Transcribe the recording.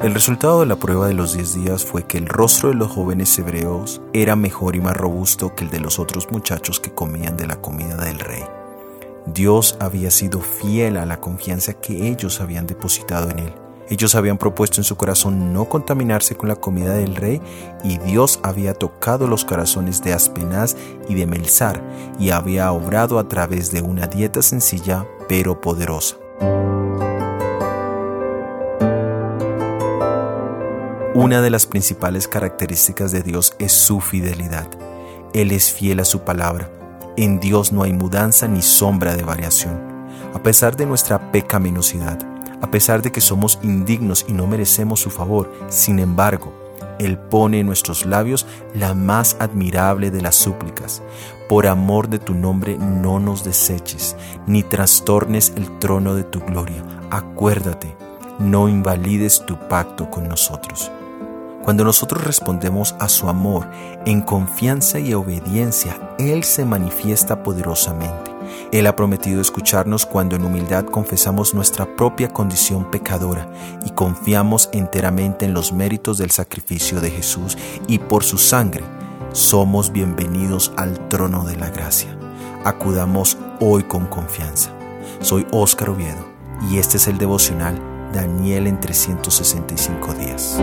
El resultado de la prueba de los 10 días fue que el rostro de los jóvenes hebreos era mejor y más robusto que el de los otros muchachos que comían de la comida del rey. Dios había sido fiel a la confianza que ellos habían depositado en él. Ellos habían propuesto en su corazón no contaminarse con la comida del rey y Dios había tocado los corazones de Aspenaz y de Melzar y había obrado a través de una dieta sencilla pero poderosa. Una de las principales características de Dios es su fidelidad. Él es fiel a su palabra. En Dios no hay mudanza ni sombra de variación. A pesar de nuestra pecaminosidad, a pesar de que somos indignos y no merecemos su favor, sin embargo, Él pone en nuestros labios la más admirable de las súplicas. Por amor de tu nombre no nos deseches, ni trastornes el trono de tu gloria. Acuérdate, no invalides tu pacto con nosotros. Cuando nosotros respondemos a su amor en confianza y obediencia, Él se manifiesta poderosamente. Él ha prometido escucharnos cuando en humildad confesamos nuestra propia condición pecadora y confiamos enteramente en los méritos del sacrificio de Jesús y por su sangre somos bienvenidos al trono de la gracia. Acudamos hoy con confianza. Soy Óscar Oviedo y este es el devocional Daniel en 365 días.